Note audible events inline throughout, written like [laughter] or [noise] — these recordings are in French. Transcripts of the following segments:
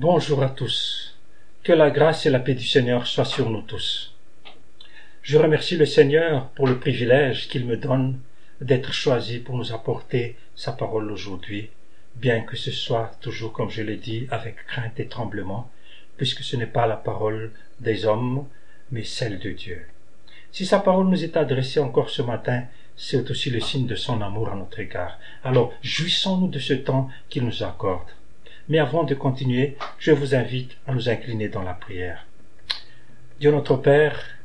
Bonjour à tous. Que la grâce et la paix du Seigneur soient sur nous tous. Je remercie le Seigneur pour le privilège qu'il me donne d'être choisi pour nous apporter sa parole aujourd'hui, bien que ce soit toujours, comme je l'ai dit, avec crainte et tremblement, puisque ce n'est pas la parole des hommes, mais celle de Dieu. Si sa parole nous est adressée encore ce matin, c'est aussi le signe de son amour à notre égard. Alors, jouissons-nous de ce temps qu'il nous accorde. Mais avant de continuer, je vous invite à nous incliner dans la prière. Dieu notre Père,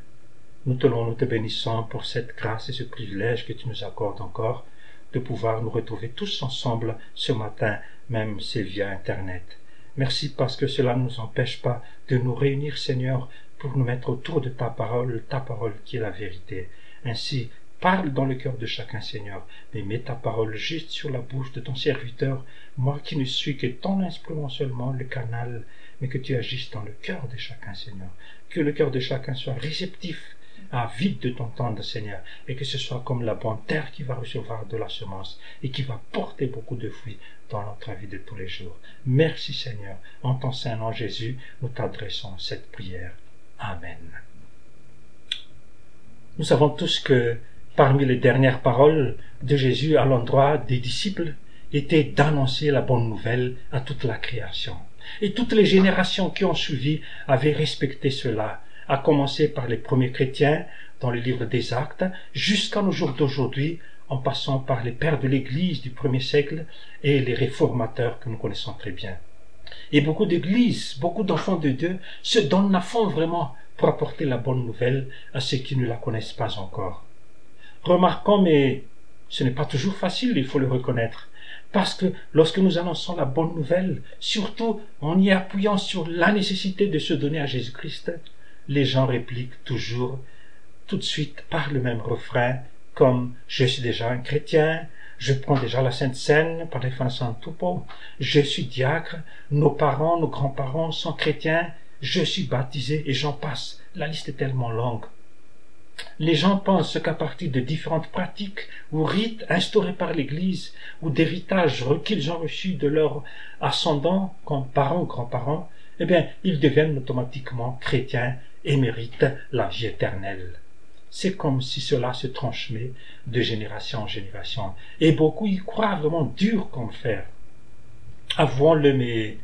nous te nous te bénissons pour cette grâce et ce privilège que tu nous accordes encore de pouvoir nous retrouver tous ensemble ce matin, même c'est via Internet. Merci parce que cela ne nous empêche pas de nous réunir, Seigneur, pour nous mettre autour de ta parole, ta parole qui est la vérité. Ainsi, Parle dans le cœur de chacun, Seigneur, mais mets ta parole juste sur la bouche de ton serviteur, moi qui ne suis que ton instrument seulement, le canal, mais que tu agisses dans le cœur de chacun, Seigneur. Que le cœur de chacun soit réceptif, avide de t'entendre, Seigneur, et que ce soit comme la bonne terre qui va recevoir de la semence et qui va porter beaucoup de fruits dans notre vie de tous les jours. Merci, Seigneur. En ton Saint nom, Jésus, nous t'adressons cette prière. Amen. Nous savons tous que parmi les dernières paroles de Jésus à l'endroit des disciples était d'annoncer la bonne nouvelle à toute la création. Et toutes les générations qui ont suivi avaient respecté cela, à commencer par les premiers chrétiens dans le livre des actes, jusqu'à nos jours d'aujourd'hui, en passant par les pères de l'Église du premier siècle et les réformateurs que nous connaissons très bien. Et beaucoup d'églises, beaucoup d'enfants de Dieu se donnent à fond vraiment pour apporter la bonne nouvelle à ceux qui ne la connaissent pas encore. Remarquons, mais ce n'est pas toujours facile, il faut le reconnaître. Parce que lorsque nous annonçons la bonne nouvelle, surtout en y appuyant sur la nécessité de se donner à Jésus-Christ, les gens répliquent toujours tout de suite par le même refrain, comme je suis déjà un chrétien, je prends déjà la Sainte Seine par les tout Toupo, je suis diacre, nos parents, nos grands-parents sont chrétiens, je suis baptisé et j'en passe. La liste est tellement longue. Les gens pensent qu'à partir de différentes pratiques ou rites instaurés par l'Église ou d'héritages qu'ils ont reçus de leurs ascendants, comme parents ou grands-parents, eh bien, ils deviennent automatiquement chrétiens et méritent la vie éternelle. C'est comme si cela se transmet de génération en génération. Et beaucoup y croient vraiment dur comme fer. Avouons-le, mais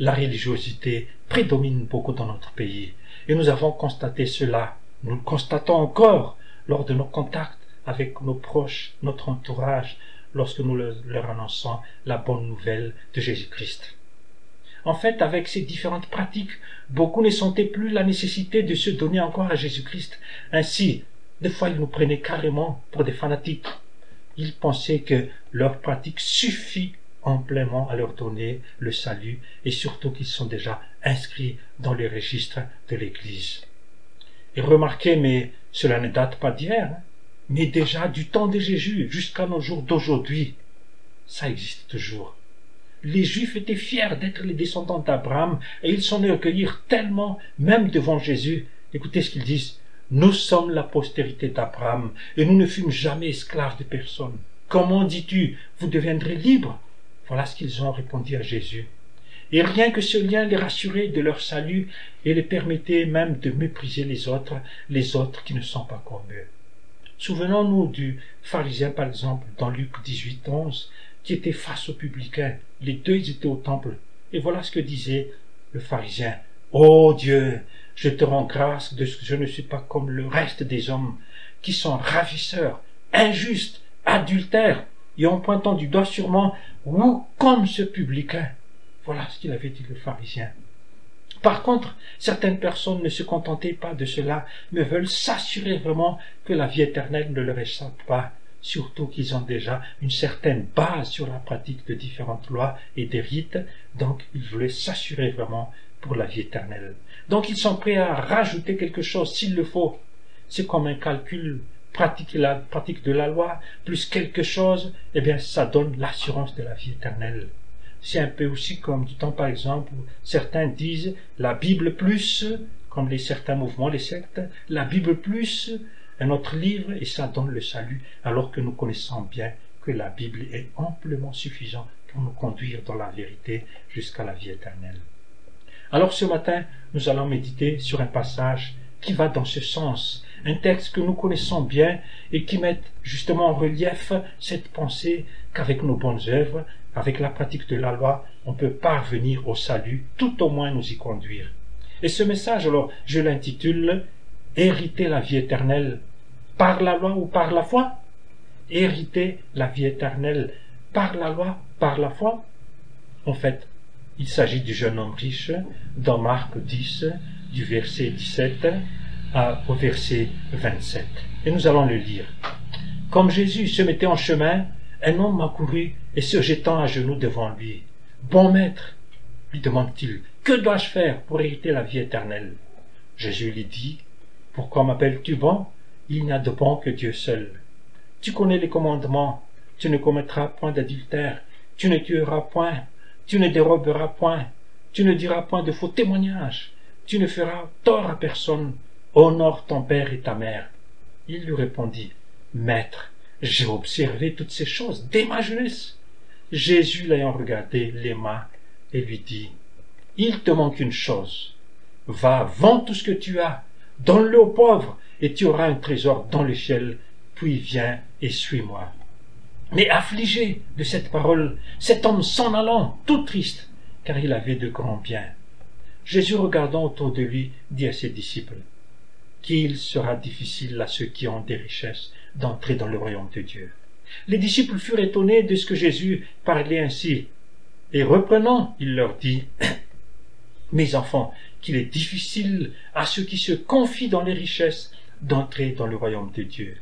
la religiosité prédomine beaucoup dans notre pays. Et nous avons constaté cela nous le constatons encore lors de nos contacts avec nos proches, notre entourage, lorsque nous leur annonçons la bonne nouvelle de Jésus-Christ. En fait, avec ces différentes pratiques, beaucoup ne sentaient plus la nécessité de se donner encore à Jésus-Christ. Ainsi, des fois, ils nous prenaient carrément pour des fanatiques. Ils pensaient que leur pratique suffit amplement à leur donner le salut et surtout qu'ils sont déjà inscrits dans les registres de l'Église. Et remarquez, mais cela ne date pas d'hier, hein. mais déjà du temps de Jésus jusqu'à nos jours d'aujourd'hui, ça existe toujours. Les Juifs étaient fiers d'être les descendants d'Abraham et ils s'en recueillirent tellement, même devant Jésus. Écoutez ce qu'ils disent. Nous sommes la postérité d'Abraham et nous ne fûmes jamais esclaves de personne. Comment dis-tu, vous deviendrez libres? Voilà ce qu'ils ont répondu à Jésus et rien que ce lien les rassurait de leur salut et les permettait même de mépriser les autres, les autres qui ne sont pas comme eux. Souvenons-nous du pharisien, par exemple, dans Luc 18, 11, qui était face aux publicains. Les deux étaient au temple. Et voilà ce que disait le pharisien. Ô oh Dieu, je te rends grâce de ce que je ne suis pas comme le reste des hommes, qui sont ravisseurs, injustes, adultères, et en pointant du doigt sûrement, ou comme ce publicain. Voilà ce qu'il avait dit le pharisien. Par contre, certaines personnes ne se contentaient pas de cela, mais veulent s'assurer vraiment que la vie éternelle ne leur échappe pas, surtout qu'ils ont déjà une certaine base sur la pratique de différentes lois et des rites, donc ils voulaient s'assurer vraiment pour la vie éternelle. Donc ils sont prêts à rajouter quelque chose s'il le faut. C'est comme un calcul pratique la pratique de la loi plus quelque chose, eh bien ça donne l'assurance de la vie éternelle. C'est un peu aussi comme du temps, par exemple, certains disent la Bible plus, comme les certains mouvements, les sectes, la Bible plus un autre livre et ça donne le salut, alors que nous connaissons bien que la Bible est amplement suffisante pour nous conduire dans la vérité jusqu'à la vie éternelle. Alors ce matin, nous allons méditer sur un passage qui va dans ce sens, un texte que nous connaissons bien et qui met justement en relief cette pensée qu'avec nos bonnes œuvres, avec la pratique de la loi, on peut parvenir au salut, tout au moins nous y conduire. Et ce message, alors, je l'intitule Hériter la vie éternelle par la loi ou par la foi Hériter la vie éternelle par la loi, par la foi. En fait, il s'agit du jeune homme riche dans Marc 10, du verset 17 au verset 27. Et nous allons le lire. Comme Jésus se mettait en chemin, un homme accourut et se jetant à genoux devant lui. Bon maître, lui demande-t-il, que dois-je faire pour hériter la vie éternelle? Jésus lui dit, Pourquoi m'appelles-tu bon? Il n'y a de bon que Dieu seul. Tu connais les commandements, tu ne commettras point d'adultère, tu ne tueras point, tu ne déroberas point, tu ne diras point de faux témoignages, tu ne feras tort à personne, honore ton père et ta mère. Il lui répondit, Maître, j'ai observé toutes ces choses dès ma jeunesse. Jésus l'ayant regardé, l'aima et lui dit, Il te manque une chose. Va, vends tout ce que tu as, donne-le aux pauvres, et tu auras un trésor dans le ciel, puis viens et suis-moi. Mais affligé de cette parole, cet homme s'en allant, tout triste, car il avait de grands biens. Jésus regardant autour de lui, dit à ses disciples, Qu'il sera difficile à ceux qui ont des richesses d'entrer dans le royaume de Dieu. Les disciples furent étonnés de ce que Jésus parlait ainsi. Et reprenant, il leur dit, [clears throat] Mes enfants, qu'il est difficile à ceux qui se confient dans les richesses d'entrer dans le royaume de Dieu.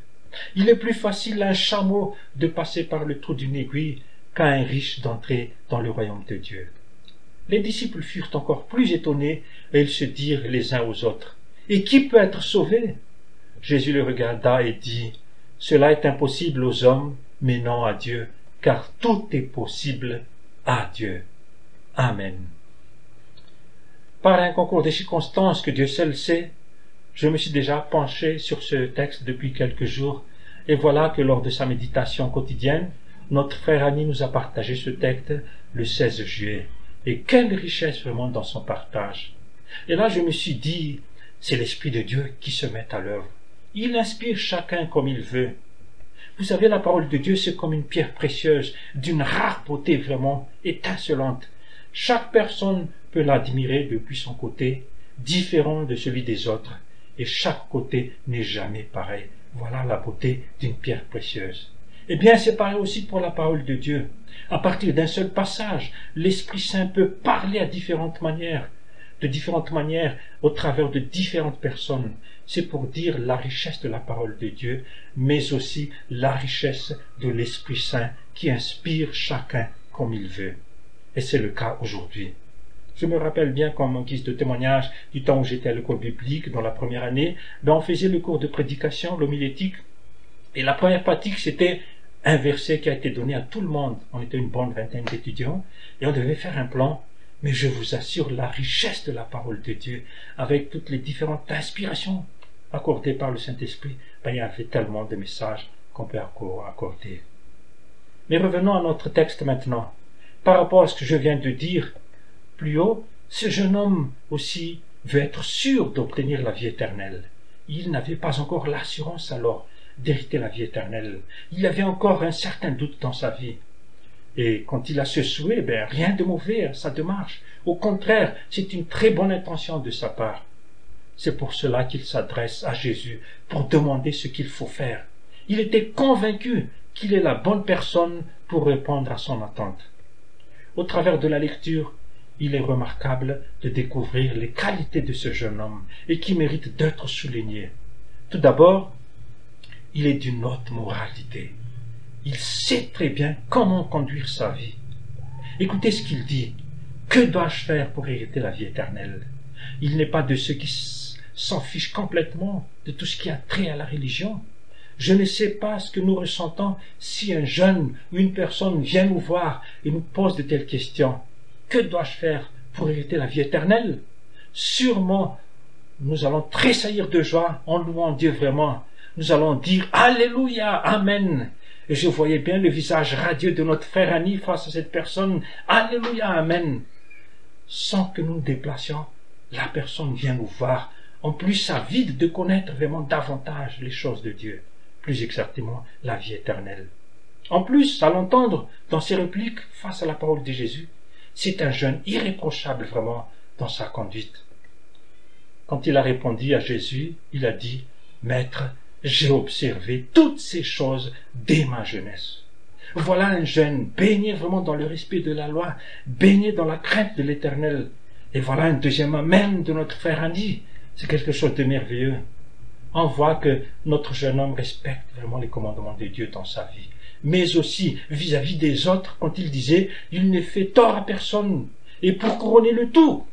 Il est plus facile à un chameau de passer par le trou d'une aiguille qu'à un riche d'entrer dans le royaume de Dieu. Les disciples furent encore plus étonnés et ils se dirent les uns aux autres, Et qui peut être sauvé? Jésus les regarda et dit, Cela est impossible aux hommes, mais non à Dieu, car tout est possible à Dieu. Amen. Par un concours de circonstances que Dieu seul sait, je me suis déjà penché sur ce texte depuis quelques jours, et voilà que lors de sa méditation quotidienne, notre frère Annie nous a partagé ce texte le 16 juillet. Et quelle richesse vraiment dans son partage. Et là, je me suis dit, c'est l'Esprit de Dieu qui se met à l'œuvre. Il inspire chacun comme il veut. Vous savez, la parole de Dieu, c'est comme une pierre précieuse, d'une rare beauté vraiment étincelante. Chaque personne peut l'admirer depuis son côté, différent de celui des autres et chaque côté n'est jamais pareil. Voilà la beauté d'une pierre précieuse. Eh bien, c'est pareil aussi pour la parole de Dieu. À partir d'un seul passage, l'Esprit Saint peut parler à différentes manières, de différentes manières, au travers de différentes personnes. C'est pour dire la richesse de la parole de Dieu, mais aussi la richesse de l'Esprit Saint qui inspire chacun comme il veut. Et c'est le cas aujourd'hui. Je me rappelle bien comme guise de témoignage du temps où j'étais à l'école biblique dans la première année, ben on faisait le cours de prédication, l'homilétique, et la première pratique c'était un verset qui a été donné à tout le monde. On était une bonne vingtaine d'étudiants et on devait faire un plan. Mais je vous assure la richesse de la parole de Dieu avec toutes les différentes inspirations accordées par le Saint-Esprit. Ben, il y avait tellement de messages qu'on peut accorder. Mais revenons à notre texte maintenant. Par rapport à ce que je viens de dire, plus haut, ce jeune homme aussi veut être sûr d'obtenir la vie éternelle. Il n'avait pas encore l'assurance alors d'hériter la vie éternelle. Il avait encore un certain doute dans sa vie. Et quand il a ce souhait, ben, rien de mauvais à sa démarche. Au contraire, c'est une très bonne intention de sa part. C'est pour cela qu'il s'adresse à Jésus pour demander ce qu'il faut faire. Il était convaincu qu'il est la bonne personne pour répondre à son attente. Au travers de la lecture, il est remarquable de découvrir les qualités de ce jeune homme et qui méritent d'être soulignées. Tout d'abord, il est d'une haute moralité. Il sait très bien comment conduire sa vie. Écoutez ce qu'il dit. Que dois-je faire pour hériter la vie éternelle? Il n'est pas de ceux qui s'en fichent complètement de tout ce qui a trait à la religion. Je ne sais pas ce que nous ressentons si un jeune ou une personne vient nous voir et nous pose de telles questions. Que dois-je faire pour hériter la vie éternelle? Sûrement, nous allons tressaillir de joie en louant Dieu vraiment. Nous allons dire Alléluia, Amen. Et je voyais bien le visage radieux de notre frère Annie face à cette personne. Alléluia, Amen. sans que nous nous déplacions, la personne vient nous voir. En plus, avide de connaître vraiment davantage les choses de Dieu, plus exactement la vie éternelle. En plus, à l'entendre dans ses répliques face à la parole de Jésus, c'est un jeune irréprochable vraiment dans sa conduite. Quand il a répondu à Jésus, il a dit, Maître, j'ai observé toutes ces choses dès ma jeunesse. Voilà un jeune baigné vraiment dans le respect de la loi, baigné dans la crainte de l'éternel. Et voilà un deuxième même de notre frère Andy. C'est quelque chose de merveilleux. On voit que notre jeune homme respecte vraiment les commandements de Dieu dans sa vie. Mais aussi vis-à-vis des autres, quand il disait, il ne fait tort à personne. Et pour couronner le tout,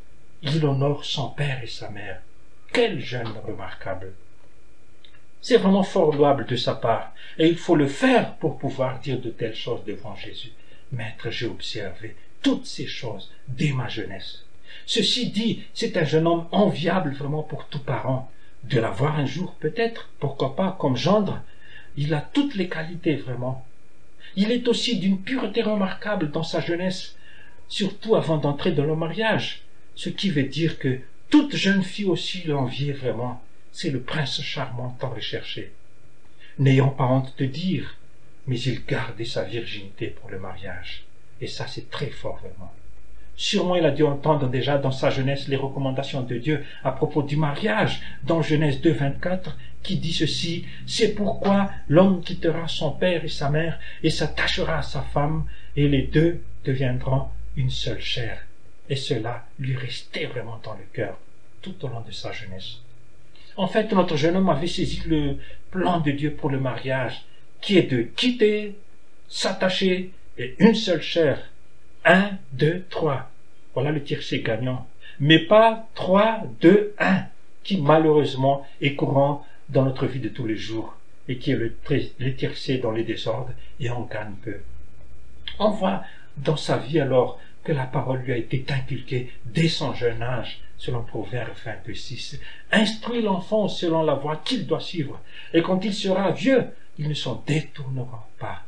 il honore son père et sa mère. Quel jeune remarquable. C'est vraiment fort louable de sa part, et il faut le faire pour pouvoir dire de telles choses devant Jésus. Maître, j'ai observé toutes ces choses dès ma jeunesse. Ceci dit, c'est un jeune homme enviable vraiment pour tout parent. De l'avoir un jour peut-être, pourquoi pas, comme gendre, il a toutes les qualités vraiment. Il est aussi d'une pureté remarquable dans sa jeunesse, surtout avant d'entrer dans le mariage, ce qui veut dire que toute jeune fille aussi l'enviait vraiment c'est le prince charmant tant recherché. N'ayant pas honte de dire, mais il gardait sa virginité pour le mariage. Et ça, c'est très fort, vraiment. Sûrement, il a dû entendre déjà dans sa jeunesse les recommandations de Dieu à propos du mariage, dans Genèse 2, 24, qui dit ceci, c'est pourquoi l'homme quittera son père et sa mère et s'attachera à sa femme, et les deux deviendront une seule chair. Et cela lui restait vraiment dans le cœur tout au long de sa jeunesse. En fait, notre jeune homme avait saisi le plan de Dieu pour le mariage, qui est de quitter, s'attacher et une seule chair. Un, deux, trois. Voilà le tiercé gagnant. Mais pas trois, deux, un, qui malheureusement est courant dans notre vie de tous les jours et qui est le, tiercé dans les désordres et on gagne peu. On voit dans sa vie alors que la parole lui a été inculquée dès son jeune âge selon Proverbe 26. Instruis l'enfant selon la voie qu'il doit suivre, et quand il sera vieux, il ne s'en détournera pas.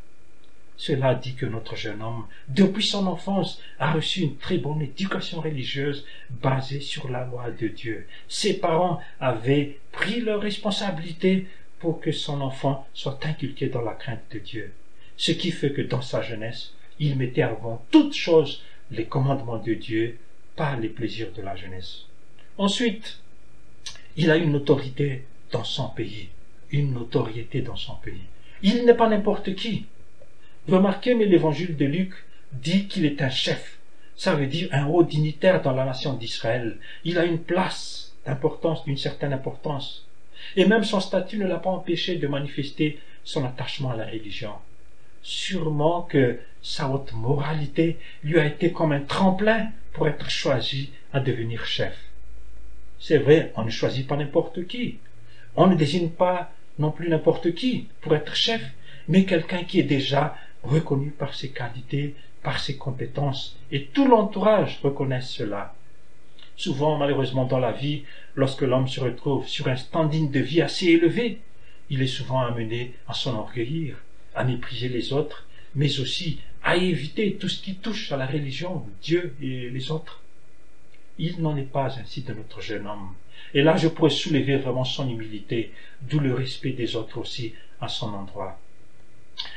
Cela dit que notre jeune homme, depuis son enfance, a reçu une très bonne éducation religieuse basée sur la loi de Dieu. Ses parents avaient pris leur responsabilité pour que son enfant soit inculqué dans la crainte de Dieu. Ce qui fait que dans sa jeunesse, il mettait avant toute chose les commandements de Dieu pas les plaisirs de la jeunesse. Ensuite, il a une autorité dans son pays, une notoriété dans son pays. Il n'est pas n'importe qui. Remarquez, mais l'évangile de Luc dit qu'il est un chef. Ça veut dire un haut dignitaire dans la nation d'Israël. Il a une place d'importance, d'une certaine importance. Et même son statut ne l'a pas empêché de manifester son attachement à la religion. Sûrement que sa haute moralité lui a été comme un tremplin pour être choisi à devenir chef. C'est vrai, on ne choisit pas n'importe qui. On ne désigne pas non plus n'importe qui pour être chef, mais quelqu'un qui est déjà reconnu par ses qualités, par ses compétences, et tout l'entourage reconnaît cela. Souvent, malheureusement, dans la vie, lorsque l'homme se retrouve sur un standing de vie assez élevé, il est souvent amené à s'enorgueillir, à mépriser les autres, mais aussi à éviter tout ce qui touche à la religion, Dieu et les autres. Il n'en est pas ainsi de notre jeune homme. Et là, je pourrais soulever vraiment son humilité, d'où le respect des autres aussi à son endroit.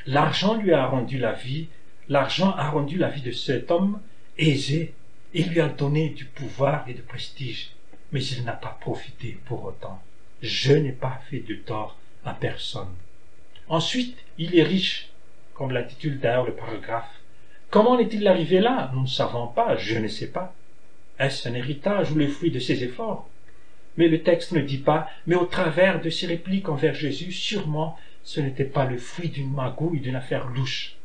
L'argent lui a rendu la vie, l'argent a rendu la vie de cet homme aisé et lui a donné du pouvoir et de prestige, mais il n'a pas profité pour autant. Je n'ai pas fait de tort à personne. Ensuite, il est riche comme l'intitule d'ailleurs le paragraphe. Comment est-il arrivé là Nous ne savons pas, je ne sais pas. Est-ce un héritage ou le fruit de ses efforts? Mais le texte ne dit pas, mais au travers de ses répliques envers Jésus, sûrement ce n'était pas le fruit d'une magouille, d'une affaire louche.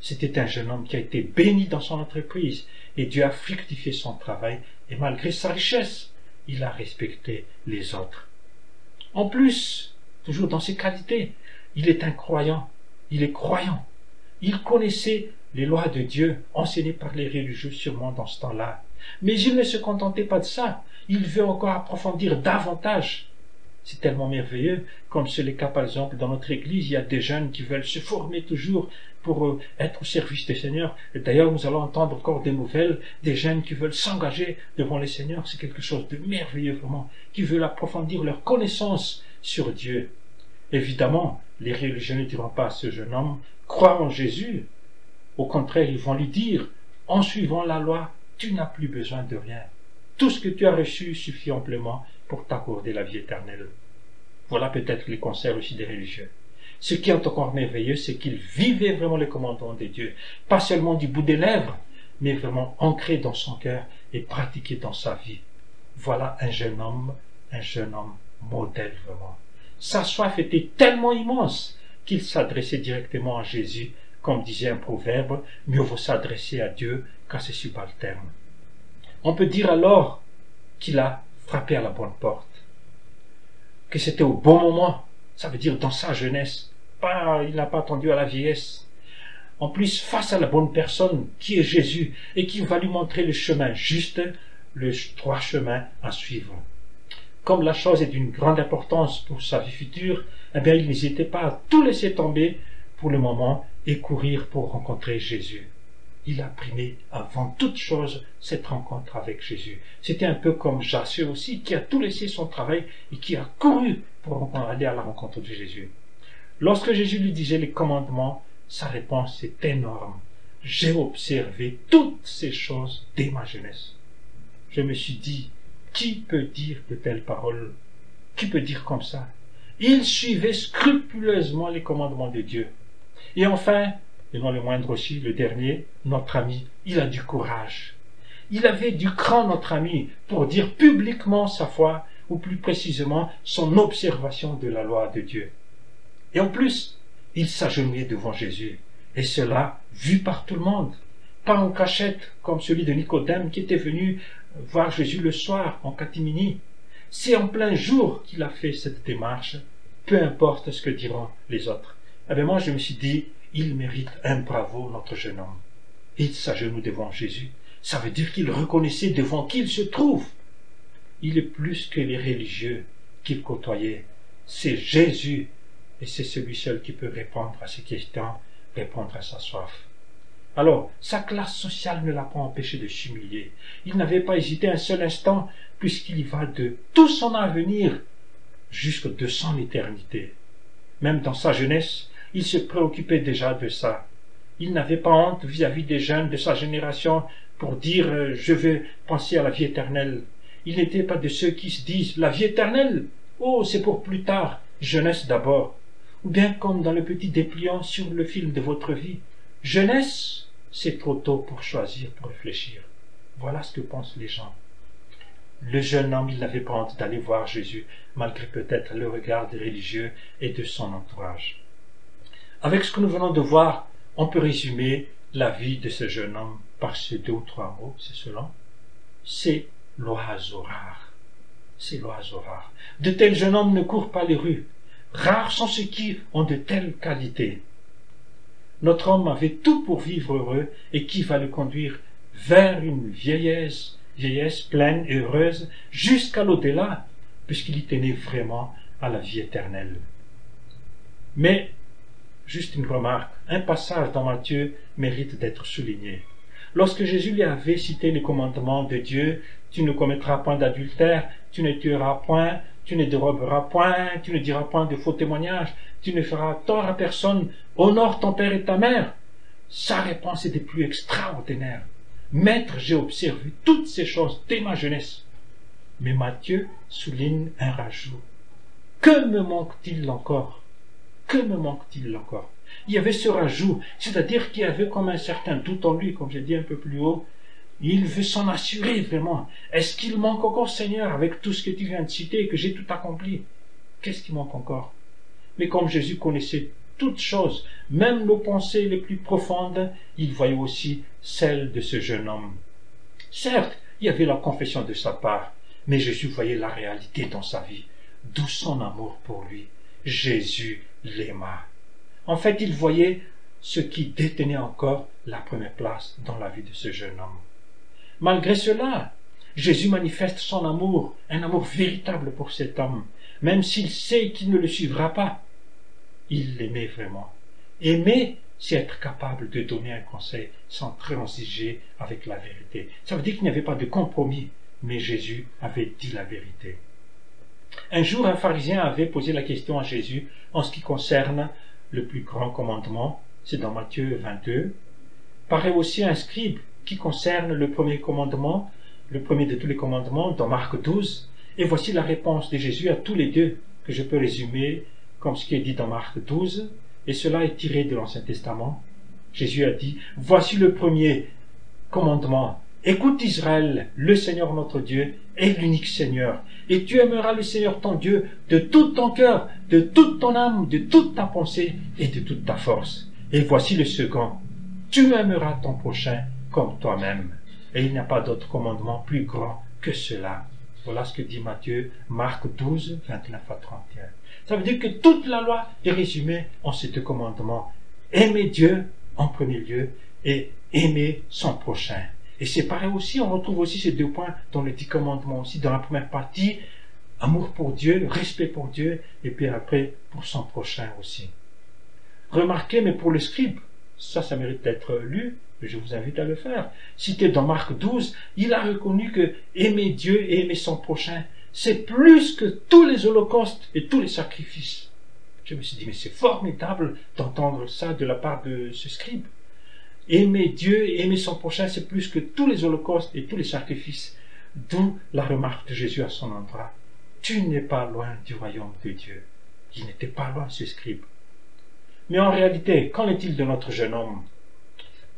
C'était un jeune homme qui a été béni dans son entreprise, et Dieu a fructifié son travail, et malgré sa richesse, il a respecté les autres. En plus, toujours dans ses qualités, il est un croyant, il est croyant. Il connaissait les lois de Dieu enseignées par les religieux sûrement dans ce temps-là. Mais il ne se contentait pas de ça. Il veut encore approfondir davantage. c'est tellement merveilleux, comme c'est le cas par exemple dans notre église, il y a des jeunes qui veulent se former toujours pour euh, être au service des seigneurs. Et d'ailleurs, nous allons entendre encore des nouvelles, des jeunes qui veulent s'engager devant les seigneurs. C'est quelque chose de merveilleux vraiment, qui veulent approfondir leur connaissance sur Dieu. Évidemment, les religieux ne diront pas à ce jeune homme, crois en Jésus. Au contraire, ils vont lui dire, en suivant la loi, tu n'as plus besoin de rien. Tout ce que tu as reçu suffit amplement pour t'accorder la vie éternelle. Voilà peut-être les conseils aussi des religieux. Ce qui est encore merveilleux, c'est qu'ils vivaient vraiment les commandements de Dieu, pas seulement du bout des lèvres, mais vraiment ancrés dans son cœur et pratiqués dans sa vie. Voilà un jeune homme, un jeune homme modèle vraiment. Sa soif était tellement immense qu'il s'adressait directement à Jésus, comme disait un proverbe, mieux vaut s'adresser à Dieu qu'à ses subalternes. On peut dire alors qu'il a frappé à la bonne porte, que c'était au bon moment, ça veut dire dans sa jeunesse, pas, il n'a pas attendu à la vieillesse. En plus, face à la bonne personne qui est Jésus et qui va lui montrer le chemin juste, le droit chemin à suivre. Comme la chose est d'une grande importance pour sa vie future, eh bien, il n'hésitait pas à tout laisser tomber pour le moment et courir pour rencontrer Jésus il a primé avant toute chose cette rencontre avec Jésus. C'était un peu comme Jassé aussi, qui a tout laissé son travail et qui a couru pour aller à la rencontre de Jésus. Lorsque Jésus lui disait les commandements, sa réponse est énorme. J'ai observé toutes ces choses dès ma jeunesse. Je me suis dit, qui peut dire de telles paroles? Qui peut dire comme ça? Il suivait scrupuleusement les commandements de Dieu. Et enfin, et non le moindre aussi, le dernier, notre ami, il a du courage. Il avait du cran, notre ami, pour dire publiquement sa foi, ou plus précisément son observation de la loi de Dieu. Et en plus, il s'agenouillait devant Jésus, et cela vu par tout le monde, pas en cachette comme celui de Nicodème qui était venu voir Jésus le soir en catimini. C'est en plein jour qu'il a fait cette démarche, peu importe ce que diront les autres. Eh bien moi je me suis dit, il mérite un bravo, notre jeune homme. Il s'agenouille devant Jésus. Ça veut dire qu'il reconnaissait devant qui il se trouve. Il est plus que les religieux qu'il côtoyait. C'est Jésus et c'est celui seul qui peut répondre à ses questions, répondre à sa soif. Alors, sa classe sociale ne l'a pas empêché de s'humilier. Il n'avait pas hésité un seul instant, puisqu'il y va de tout son avenir jusque de son éternité. Même dans sa jeunesse, il se préoccupait déjà de ça. Il n'avait pas honte vis-à-vis des jeunes de sa génération pour dire euh, je veux penser à la vie éternelle. Il n'était pas de ceux qui se disent la vie éternelle. Oh, c'est pour plus tard, jeunesse d'abord. Ou bien comme dans le petit dépliant sur le film de votre vie. Jeunesse, c'est trop tôt pour choisir, pour réfléchir. Voilà ce que pensent les gens. Le jeune homme, il n'avait pas honte d'aller voir Jésus, malgré peut-être le regard des religieux et de son entourage. Avec ce que nous venons de voir, on peut résumer la vie de ce jeune homme par ces deux ou trois mots, c'est cela. C'est l'oiseau rare. C'est l'oiseau rare. De tels jeunes hommes ne courent pas les rues. Rares sont ceux qui ont de telles qualités. Notre homme avait tout pour vivre heureux et qui va le conduire vers une vieillesse, vieillesse pleine et heureuse jusqu'à l'au-delà, puisqu'il y tenait vraiment à la vie éternelle. Mais Juste une remarque, un passage dans Matthieu mérite d'être souligné. Lorsque Jésus lui avait cité les commandements de Dieu, tu ne commettras point d'adultère, tu ne tueras point, tu ne déroberas point, tu ne diras point de faux témoignages, tu ne feras tort à personne, honore ton père et ta mère. Sa réponse est des plus extraordinaires. Maître, j'ai observé toutes ces choses dès ma jeunesse. Mais Matthieu souligne un rajout. Que me manque-t-il encore? Que me manque-t-il encore? Il y avait ce rajout, c'est-à-dire qu'il y avait comme un certain doute en lui, comme j'ai dit un peu plus haut. Il veut s'en assurer vraiment. Est-ce qu'il manque encore, Seigneur, avec tout ce que tu viens de citer, que j'ai tout accompli? Qu'est-ce qui manque encore? Mais comme Jésus connaissait toutes choses, même nos pensées les plus profondes, il voyait aussi celles de ce jeune homme. Certes, il y avait la confession de sa part, mais Jésus voyait la réalité dans sa vie, d'où son amour pour lui. Jésus l'aima. En fait, il voyait ce qui détenait encore la première place dans la vie de ce jeune homme. Malgré cela, Jésus manifeste son amour, un amour véritable pour cet homme. même s'il sait qu'il ne le suivra pas. Il l'aimait vraiment. Aimer, c'est être capable de donner un conseil sans transiger avec la vérité. Ça veut dire qu'il n'y avait pas de compromis, mais Jésus avait dit la vérité. Un jour, un pharisien avait posé la question à Jésus en ce qui concerne le plus grand commandement, c'est dans Matthieu 22, paraît aussi un scribe qui concerne le premier commandement, le premier de tous les commandements, dans Marc 12, et voici la réponse de Jésus à tous les deux, que je peux résumer comme ce qui est dit dans Marc 12, et cela est tiré de l'Ancien Testament. Jésus a dit, voici le premier commandement. Écoute Israël, le Seigneur notre Dieu est l'unique Seigneur, et tu aimeras le Seigneur ton Dieu de tout ton cœur, de toute ton âme, de toute ta pensée et de toute ta force. Et voici le second, tu aimeras ton prochain comme toi-même. Et il n'y a pas d'autre commandement plus grand que cela. Voilà ce que dit Matthieu, Marc 12, 29 à 31. Ça veut dire que toute la loi est résumée en ces deux commandements. Aimer Dieu en premier lieu et aimer son prochain. Et c'est pareil aussi, on retrouve aussi ces deux points dans les dix commandements aussi. Dans la première partie, amour pour Dieu, respect pour Dieu, et puis après pour son prochain aussi. Remarquez, mais pour le scribe, ça, ça mérite d'être lu, je vous invite à le faire. Cité dans Marc 12, il a reconnu que aimer Dieu et aimer son prochain, c'est plus que tous les holocaustes et tous les sacrifices. Je me suis dit, mais c'est formidable d'entendre ça de la part de ce scribe. Aimer Dieu aimer son prochain, c'est plus que tous les holocaustes et tous les sacrifices. D'où la remarque de Jésus à son endroit. Tu n'es pas loin du royaume de Dieu. Il n'était pas loin, ce scribe. Mais en réalité, qu'en est-il de notre jeune homme?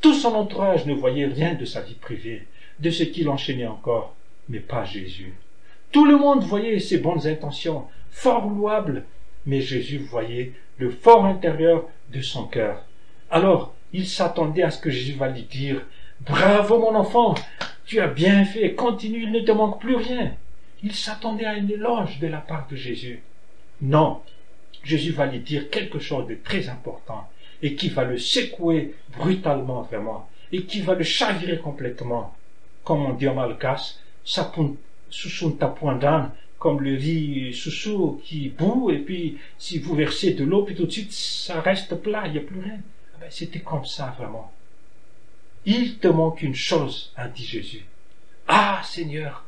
Tout son entourage ne voyait rien de sa vie privée, de ce qu'il enchaînait encore, mais pas Jésus. Tout le monde voyait ses bonnes intentions, fort louables, mais Jésus voyait le fort intérieur de son cœur. Alors, il s'attendait à ce que Jésus va lui dire, Bravo mon enfant, tu as bien fait, continue, il ne te manque plus rien. Il s'attendait à une éloge de la part de Jésus. Non, Jésus va lui dire quelque chose de très important et qui va le secouer brutalement vraiment et qui va le chavirer complètement. Comme on dit en malgache, sous d'âne, comme le dit Soussou qui boue, et puis si vous versez de l'eau, puis tout de suite ça reste plat, il n'y a plus rien. Ah ben, c'était comme ça vraiment. Il te manque une chose, a dit Jésus. Ah Seigneur,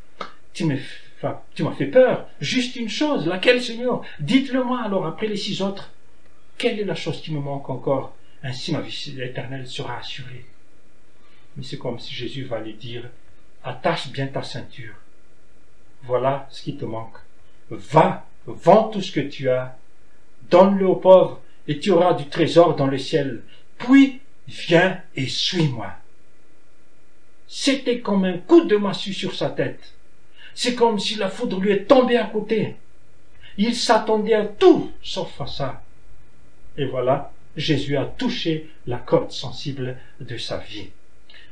tu m'as fait peur. Juste une chose, laquelle Seigneur? Dites-le-moi alors après les six autres. Quelle est la chose qui me manque encore? Ainsi ma vie éternelle sera assurée. Mais c'est comme si Jésus va lui dire, attache bien ta ceinture voilà ce qui te manque. Va, vends tout ce que tu as, donne-le aux pauvres, et tu auras du trésor dans le ciel. Puis, viens et suis-moi. C'était comme un coup de massue sur sa tête. C'est comme si la foudre lui est tombée à côté. Il s'attendait à tout sauf à ça. Et voilà, Jésus a touché la corde sensible de sa vie.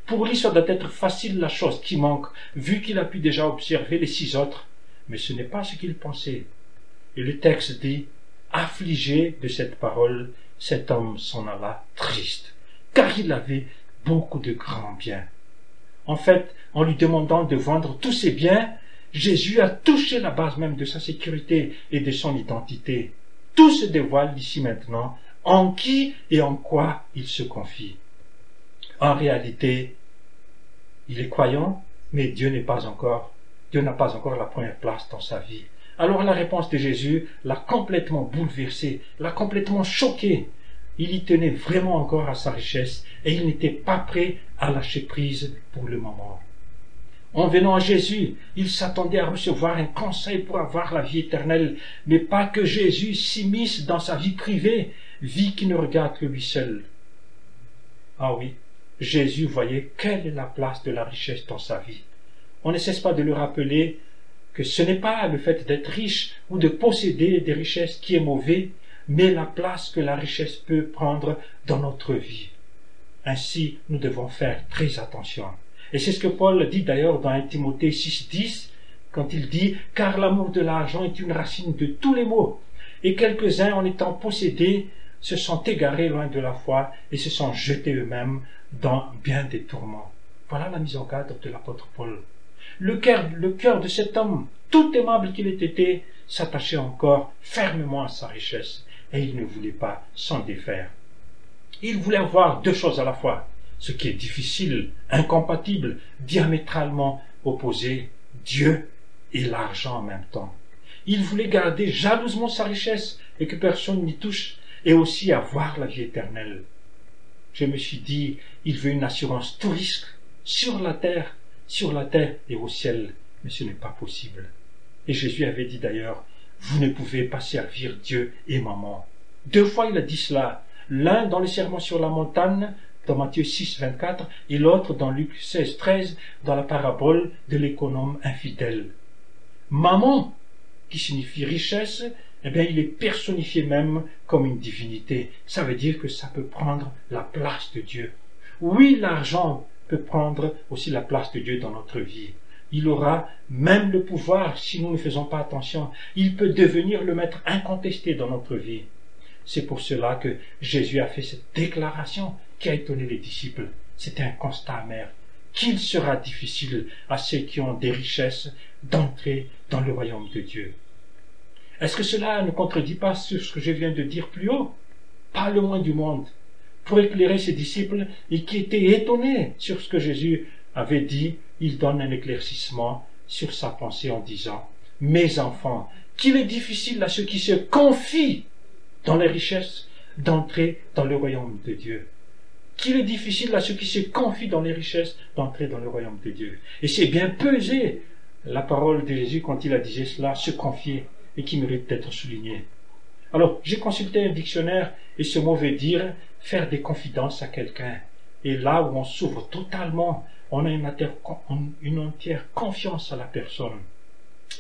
Pour lui, ça doit être facile la chose qui manque, vu qu'il a pu déjà observer les six autres. Mais ce n'est pas ce qu'il pensait. Et le texte dit, affligé de cette parole, cet homme s'en alla triste, car il avait beaucoup de grands biens. En fait, en lui demandant de vendre tous ses biens, Jésus a touché la base même de sa sécurité et de son identité. Tout se dévoile ici maintenant, en qui et en quoi il se confie. En réalité, il est croyant, mais Dieu n'est pas encore, Dieu n'a pas encore la première place dans sa vie. Alors la réponse de Jésus l'a complètement bouleversé, l'a complètement choqué. Il y tenait vraiment encore à sa richesse et il n'était pas prêt à lâcher prise pour le moment. En venant à Jésus, il s'attendait à recevoir un conseil pour avoir la vie éternelle, mais pas que Jésus s'immisce dans sa vie privée, vie qui ne regarde que lui seul. Ah oui, Jésus voyait quelle est la place de la richesse dans sa vie. On ne cesse pas de le rappeler que ce n'est pas le fait d'être riche ou de posséder des richesses qui est mauvais, mais la place que la richesse peut prendre dans notre vie. Ainsi, nous devons faire très attention. Et c'est ce que Paul dit d'ailleurs dans 1 Timothée 6.10, quand il dit « Car l'amour de l'argent est une racine de tous les maux, et quelques-uns, en étant possédés, se sont égarés loin de la foi et se sont jetés eux-mêmes dans bien des tourments. Voilà la mise en cadre de l'apôtre Paul. Le cœur, le cœur de cet homme, tout aimable qu'il ait été, s'attachait encore fermement à sa richesse et il ne voulait pas s'en défaire. Il voulait avoir deux choses à la fois, ce qui est difficile, incompatible, diamétralement opposé, Dieu et l'argent en même temps. Il voulait garder jalousement sa richesse et que personne n'y touche, et aussi avoir la vie éternelle. Je me suis dit, il veut une assurance tout risque, sur la terre, sur la terre et au ciel, mais ce n'est pas possible. Et Jésus avait dit d'ailleurs, vous ne pouvez pas servir Dieu et maman. Deux fois il a dit cela, l'un dans le serment sur la montagne, dans Matthieu 6, 24, et l'autre dans Luc 16, 13, dans la parabole de l'économe infidèle. Maman, qui signifie richesse, eh bien, il est personnifié même comme une divinité. Ça veut dire que ça peut prendre la place de Dieu. Oui, l'argent peut prendre aussi la place de Dieu dans notre vie. Il aura même le pouvoir si nous ne faisons pas attention. Il peut devenir le maître incontesté dans notre vie. C'est pour cela que Jésus a fait cette déclaration qui a étonné les disciples. C'était un constat amer. Qu'il sera difficile à ceux qui ont des richesses d'entrer dans le royaume de Dieu. Est-ce que cela ne contredit pas ce que je viens de dire plus haut? Pas le moins du monde. Pour éclairer ses disciples et qui étaient étonnés sur ce que Jésus avait dit, il donne un éclaircissement sur sa pensée en disant Mes enfants, qu'il est difficile à ceux qui se confient dans les richesses d'entrer dans le royaume de Dieu. Qu'il est difficile à ceux qui se confient dans les richesses d'entrer dans le royaume de Dieu. Et c'est bien pesé la parole de Jésus quand il a dit cela, se confier et qui mérite d'être souligné. Alors, j'ai consulté un dictionnaire et ce mot veut dire faire des confidences à quelqu'un. Et là où on s'ouvre totalement, on a une, entière confiance à la personne.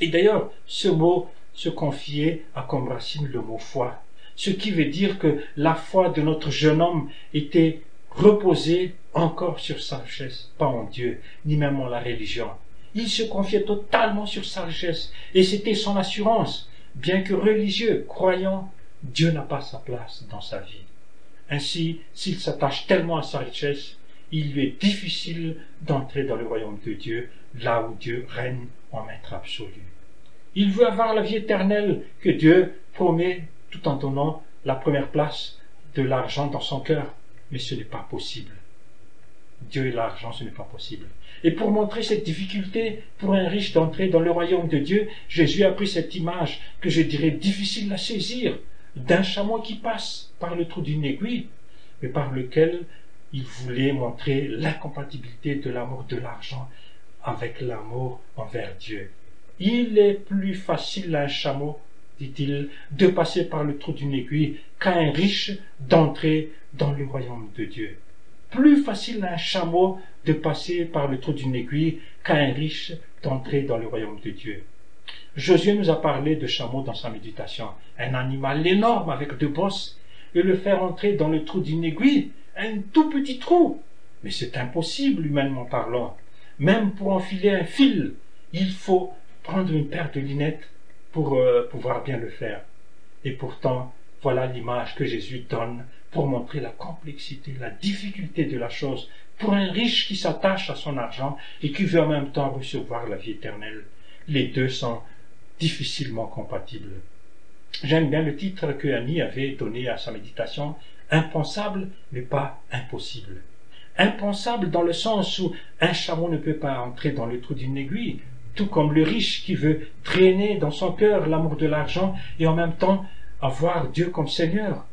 Et d'ailleurs, ce mot se confier a comme racine le mot foi, ce qui veut dire que la foi de notre jeune homme était reposée encore sur sa richesse, pas en Dieu, ni même en la religion. Il se confiait totalement sur sa richesse, et c'était son assurance. Bien que religieux, croyant, Dieu n'a pas sa place dans sa vie. Ainsi, s'il s'attache tellement à sa richesse, il lui est difficile d'entrer dans le royaume de Dieu, là où Dieu règne en maître absolu. Il veut avoir la vie éternelle que Dieu promet tout en donnant la première place de l'argent dans son cœur, mais ce n'est pas possible. Dieu et l'argent, ce n'est pas possible. Et pour montrer cette difficulté pour un riche d'entrer dans le royaume de Dieu, Jésus a pris cette image que je dirais difficile à saisir d'un chameau qui passe par le trou d'une aiguille, mais par lequel il voulait montrer l'incompatibilité de l'amour de l'argent avec l'amour envers Dieu. Il est plus facile à un chameau, dit-il, de passer par le trou d'une aiguille qu'à un riche d'entrer dans le royaume de Dieu plus facile à un chameau de passer par le trou d'une aiguille qu'à un riche d'entrer dans le royaume de Dieu. Josué nous a parlé de chameau dans sa méditation, un animal énorme avec deux bosses, et le faire entrer dans le trou d'une aiguille, un tout petit trou. Mais c'est impossible, humainement parlant. Même pour enfiler un fil, il faut prendre une paire de lunettes pour euh, pouvoir bien le faire. Et pourtant, voilà l'image que Jésus donne pour montrer la complexité, la difficulté de la chose pour un riche qui s'attache à son argent et qui veut en même temps recevoir la vie éternelle. Les deux sont difficilement compatibles. J'aime bien le titre que Annie avait donné à sa méditation, impensable mais pas impossible. Impensable dans le sens où un chameau ne peut pas entrer dans le trou d'une aiguille, tout comme le riche qui veut traîner dans son cœur l'amour de l'argent et en même temps avoir Dieu comme Seigneur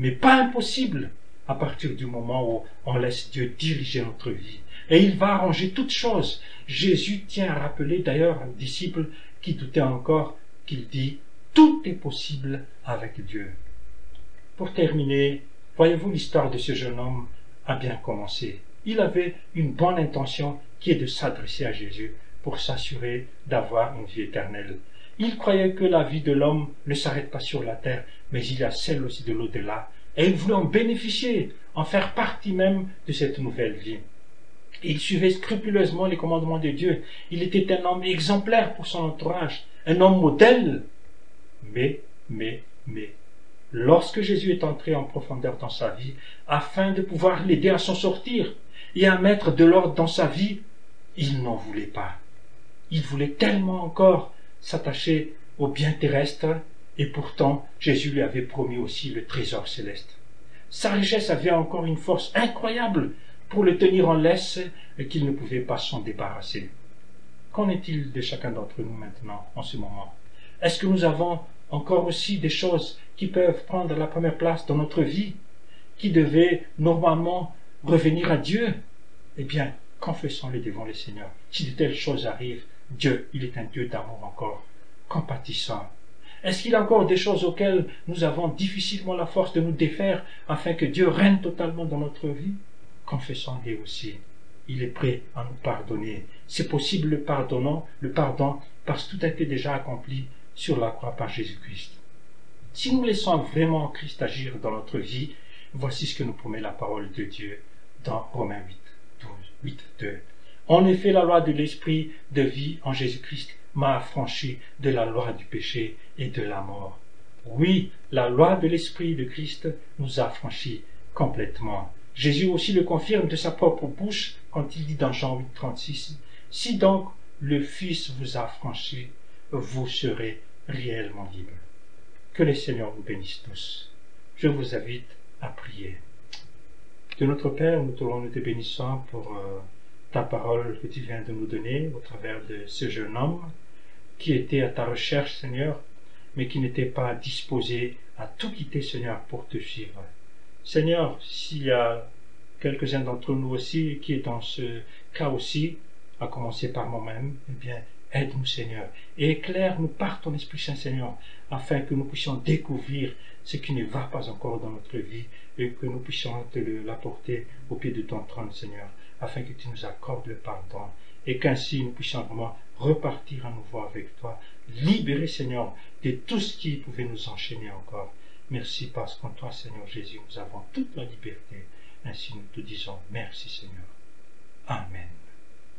mais pas impossible à partir du moment où on laisse Dieu diriger notre vie. Et il va arranger toutes choses. Jésus tient à rappeler d'ailleurs un disciple qui doutait encore qu'il dit tout est possible avec Dieu. Pour terminer, voyez-vous l'histoire de ce jeune homme a bien commencé. Il avait une bonne intention qui est de s'adresser à Jésus pour s'assurer d'avoir une vie éternelle. Il croyait que la vie de l'homme ne s'arrête pas sur la terre, mais il y a celle aussi de l'au-delà, et il voulait en bénéficier, en faire partie même de cette nouvelle vie. il suivait scrupuleusement les commandements de Dieu. Il était un homme exemplaire pour son entourage, un homme modèle. Mais, mais, mais, lorsque Jésus est entré en profondeur dans sa vie, afin de pouvoir l'aider à s'en sortir et à mettre de l'ordre dans sa vie, il n'en voulait pas. Il voulait tellement encore s'attacher au bien terrestre, et pourtant Jésus lui avait promis aussi le trésor céleste. Sa richesse avait encore une force incroyable pour le tenir en laisse et qu'il ne pouvait pas s'en débarrasser. Qu'en est-il de chacun d'entre nous maintenant, en ce moment? Est-ce que nous avons encore aussi des choses qui peuvent prendre la première place dans notre vie, qui devaient normalement revenir à Dieu? Eh bien, confessons-les devant le Seigneur? Si de telles choses arrivent, Dieu, il est un Dieu d'amour encore, compatissant. Est-ce qu'il y a encore des choses auxquelles nous avons difficilement la force de nous défaire afin que Dieu règne totalement dans notre vie? Confessons-les aussi. Il est prêt à nous pardonner. C'est possible le pardonnant, le pardon, parce que tout a été déjà accompli sur la croix par Jésus-Christ. Si nous laissons vraiment Christ agir dans notre vie, voici ce que nous promet la parole de Dieu dans Romains 8, 12, 8, 2. En effet, la loi de l'esprit de vie en Jésus-Christ m'a affranchi de la loi du péché et de la mort. Oui, la loi de l'esprit de Christ nous a affranchis complètement. Jésus aussi le confirme de sa propre bouche quand il dit dans Jean 8, 36, Si donc le Fils vous a affranchi, vous serez réellement libre. Que le Seigneur vous bénisse tous. Je vous invite à prier. De notre Père, nous te, te bénissons pour euh, ta parole que tu viens de nous donner au travers de ce jeune homme qui était à ta recherche, Seigneur, mais qui n'était pas disposé à tout quitter, Seigneur, pour te suivre. Seigneur, s'il y a quelques-uns d'entre nous aussi qui est dans ce cas aussi, à commencer par moi-même, eh bien, aide-nous, Seigneur, et éclaire-nous par ton Esprit Saint, Seigneur, afin que nous puissions découvrir ce qui ne va pas encore dans notre vie et que nous puissions te l'apporter au pied de ton trône, Seigneur, afin que tu nous accordes le pardon et qu'ainsi nous puissions vraiment repartir à nouveau avec toi, libérer, Seigneur, de tout ce qui pouvait nous enchaîner encore. Merci parce qu'en toi, Seigneur Jésus, nous avons toute la liberté. Ainsi nous te disons merci, Seigneur. Amen.